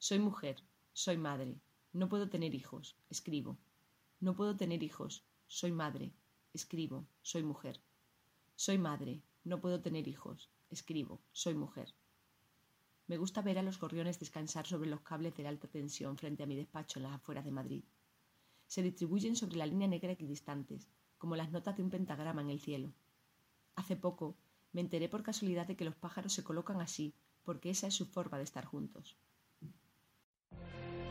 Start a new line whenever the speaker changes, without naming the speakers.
Soy mujer, soy madre, no puedo tener hijos, escribo. No puedo tener hijos, soy madre, escribo, soy mujer. Soy madre, no puedo tener hijos, escribo, soy mujer. Me gusta ver a los gorriones descansar sobre los cables de alta tensión frente a mi despacho en las afueras de Madrid. Se distribuyen sobre la línea negra equidistantes, como las notas de un pentagrama en el cielo. Hace poco me enteré por casualidad de que los pájaros se colocan así, porque esa es su forma de estar juntos.